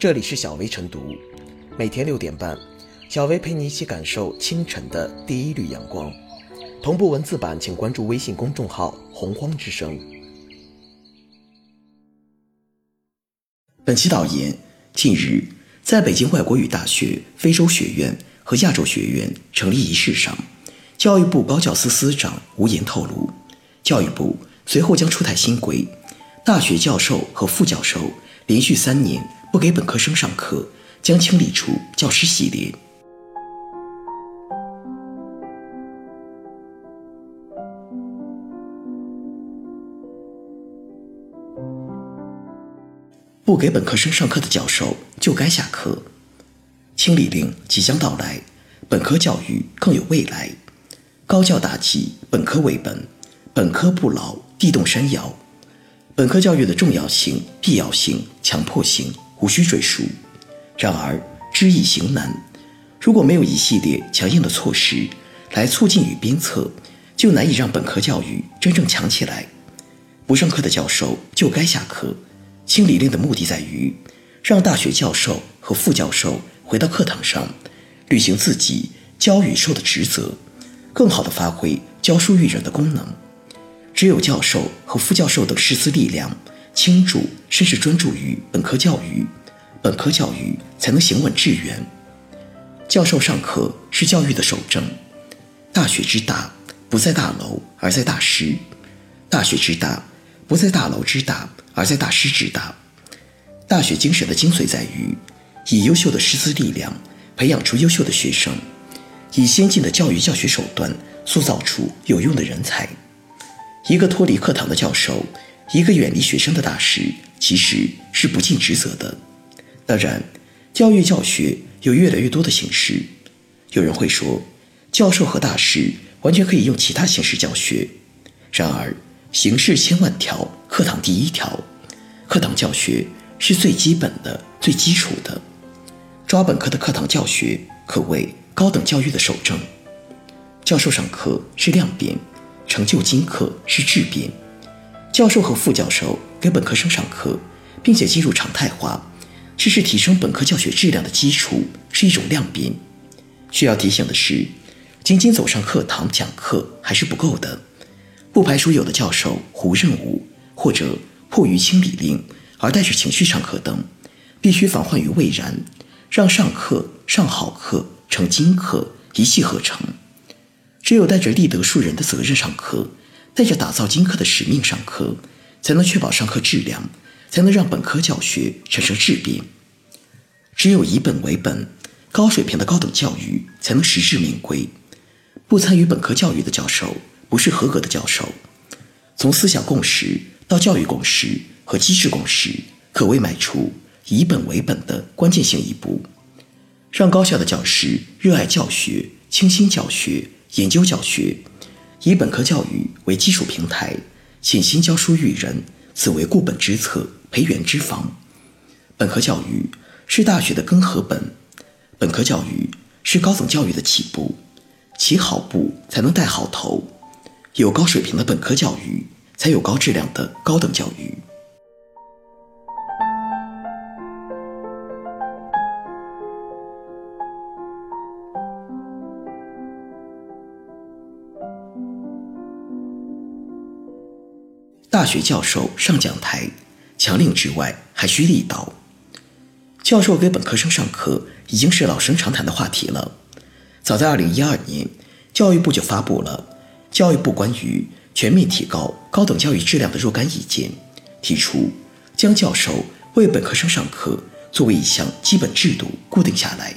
这里是小薇晨读，每天六点半，小薇陪你一起感受清晨的第一缕阳光。同步文字版，请关注微信公众号“洪荒之声”。本期导言：近日，在北京外国语大学非洲学院和亚洲学院成立仪式上，教育部高教司司长吴岩透露，教育部随后将出台新规，大学教授和副教授连续三年。不给本科生上课，将清理出教师系列。不给本科生上课的教授就该下课。清理令即将到来，本科教育更有未来。高教大计，本科为本，本科不老，地动山摇。本科教育的重要性、必要性、强迫性。无需赘述。然而，知易行难。如果没有一系列强硬的措施来促进与鞭策，就难以让本科教育真正强起来。不上课的教授就该下课。清理令的目的在于让大学教授和副教授回到课堂上，履行自己教与授的职责，更好地发挥教书育人的功能。只有教授和副教授等师资力量。倾注甚至专注于本科教育，本科教育才能行稳致远。教授上课是教育的守正。大学之大，不在大楼，而在大师；大学之大，不在大楼之大，而在大师之大。大学精神的精髓在于，以优秀的师资力量培养出优秀的学生，以先进的教育教学手段塑造出有用的人才。一个脱离课堂的教授。一个远离学生的大师，其实是不尽职责的。当然，教育教学有越来越多的形式。有人会说，教授和大师完全可以用其他形式教学。然而，形式千万条，课堂第一条。课堂教学是最基本的、最基础的。抓本科的课堂教学，可谓高等教育的守正。教授上课是量变，成就精课是质变。教授和副教授给本科生上课，并且进入常态化，这是提升本科教学质量的基础，是一种量变。需要提醒的是，仅仅走上课堂讲课还是不够的，不排除有的教授糊任务，或者迫于清理令而带着情绪上课等，必须防患于未然，让上课上好课成精课一气呵成。只有带着立德树人的责任上课。带着打造金科的使命上课，才能确保上课质量，才能让本科教学产生质变。只有以本为本，高水平的高等教育才能实至名归。不参与本科教育的教授，不是合格的教授。从思想共识到教育共识和机制共识，可谓迈出以本为本的关键性一步。让高校的教师热爱教学、倾心教学、研究教学。以本科教育为基础平台，潜心教书育人，此为固本之策、培元之方。本科教育是大学的根和本，本科教育是高等教育的起步，起好步才能带好头。有高水平的本科教育，才有高质量的高等教育。大学教授上讲台，强令之外还需力道。教授给本科生上课已经是老生常谈的话题了。早在2012年，教育部就发布了《教育部关于全面提高高等教育质量的若干意见》，提出将教授为本科生上课作为一项基本制度固定下来。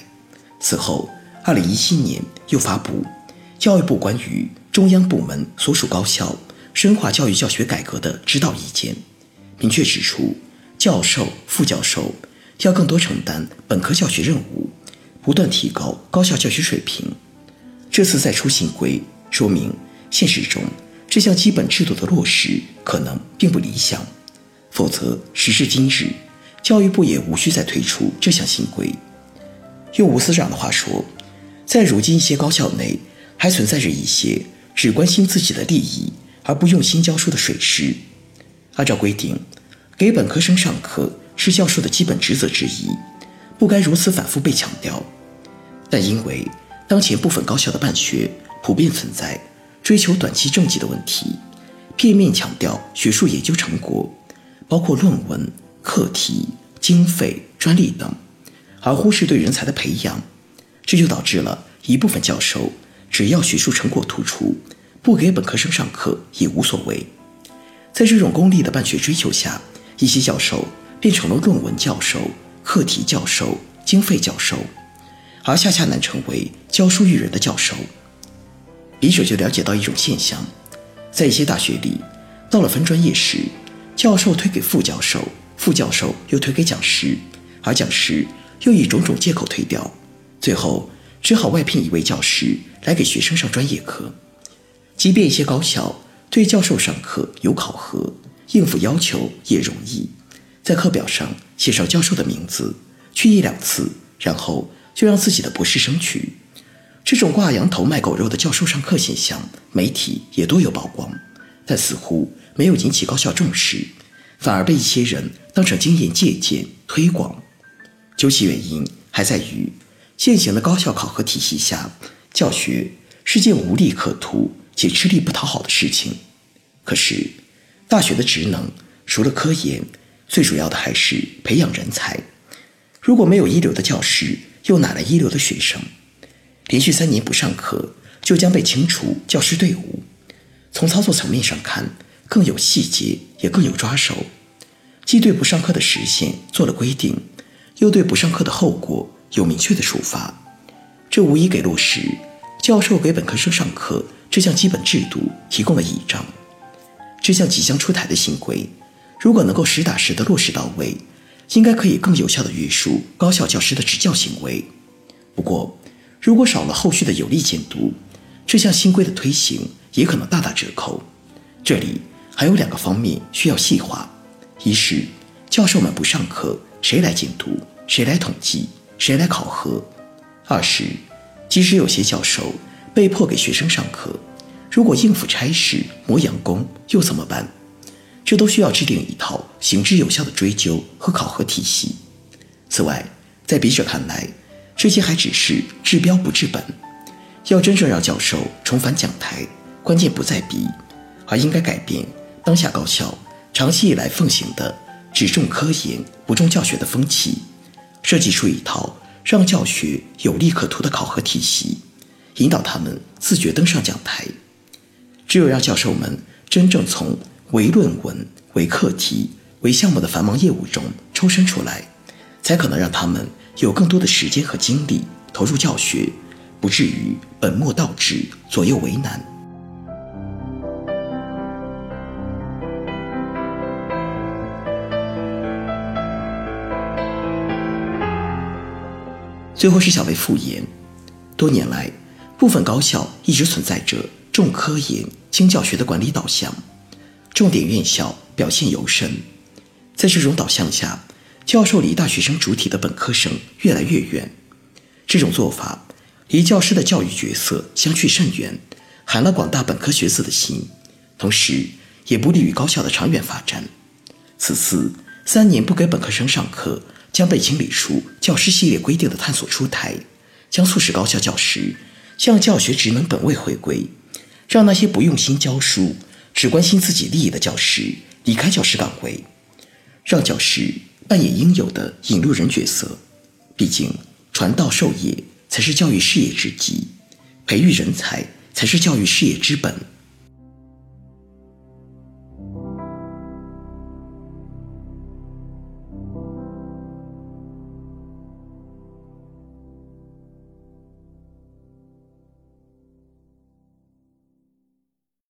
此后，2017年又发布《教育部关于中央部门所属高校》。深化教育教学改革的指导意见，明确指出，教授、副教授要更多承担本科教学任务，不断提高高校教学水平。这次再出新规，说明现实中这项基本制度的落实可能并不理想。否则，时至今日，教育部也无需再推出这项新规。用吴司长的话说，在如今一些高校内，还存在着一些只关心自己的利益。而不用心教书的水师，按照规定，给本科生上课是教授的基本职责之一，不该如此反复被强调。但因为当前部分高校的办学普遍存在追求短期政绩的问题，片面强调学术研究成果，包括论文、课题、经费、专利等，而忽视对人才的培养，这就导致了一部分教授只要学术成果突出，不给本科生上课也无所谓。在这种功利的办学追求下，一些教授变成了论文教授、课题教授、经费教授，而恰恰难成为教书育人的教授。笔者就了解到一种现象，在一些大学里，到了分专业时，教授推给副教授，副教授又推给讲师，而讲师又以种种借口推掉，最后只好外聘一位教师来给学生上专业课。即便一些高校。对教授上课有考核，应付要求也容易，在课表上写上教授的名字，去一两次，然后就让自己的博士生去。这种挂羊头卖狗肉的教授上课现象，媒体也多有曝光，但似乎没有引起高校重视，反而被一些人当成经验借鉴推广。究其原因，还在于现行的高校考核体系下，教学是件无利可图。且吃力不讨好的事情。可是，大学的职能除了科研，最主要的还是培养人才。如果没有一流的教师，又哪来一流的学生？连续三年不上课，就将被清除教师队伍。从操作层面上看，更有细节，也更有抓手。既对不上课的时限做了规定，又对不上课的后果有明确的处罚。这无疑给落实教授给本科生上课。这项基本制度提供了倚仗。这项即将出台的新规，如果能够实打实的落实到位，应该可以更有效的约束高校教师的执教行为。不过，如果少了后续的有力监督，这项新规的推行也可能大打折扣。这里还有两个方面需要细化：一是教授们不上课，谁来监督？谁来统计？谁来考核？二是，即使有些教授。被迫给学生上课，如果应付差事、磨洋工又怎么办？这都需要制定一套行之有效的追究和考核体系。此外，在笔者看来，这些还只是治标不治本。要真正让教授重返讲台，关键不在笔，而应该改变当下高校长期以来奉行的只重科研不重教学的风气，设计出一套让教学有利可图的考核体系。引导他们自觉登上讲台，只有让教授们真正从唯论文、唯课题、唯项目的繁忙业务中抽身出来，才可能让他们有更多的时间和精力投入教学，不至于本末倒置、左右为难。最后是小薇复言，多年来。部分高校一直存在着重科研轻教学的管理导向，重点院校表现尤甚。在这种导向下，教授离大学生主体的本科生越来越远。这种做法离教师的教育角色相去甚远，寒了广大本科学子的心，同时也不利于高校的长远发展。此次三年不给本科生上课，将被清理出教师系列规定的探索出台，将促使高校教师。向教学职能本位回归，让那些不用心教书、只关心自己利益的教师离开教师岗位，让教师扮演应有的引路人角色。毕竟，传道授业才是教育事业之基，培育人才才是教育事业之本。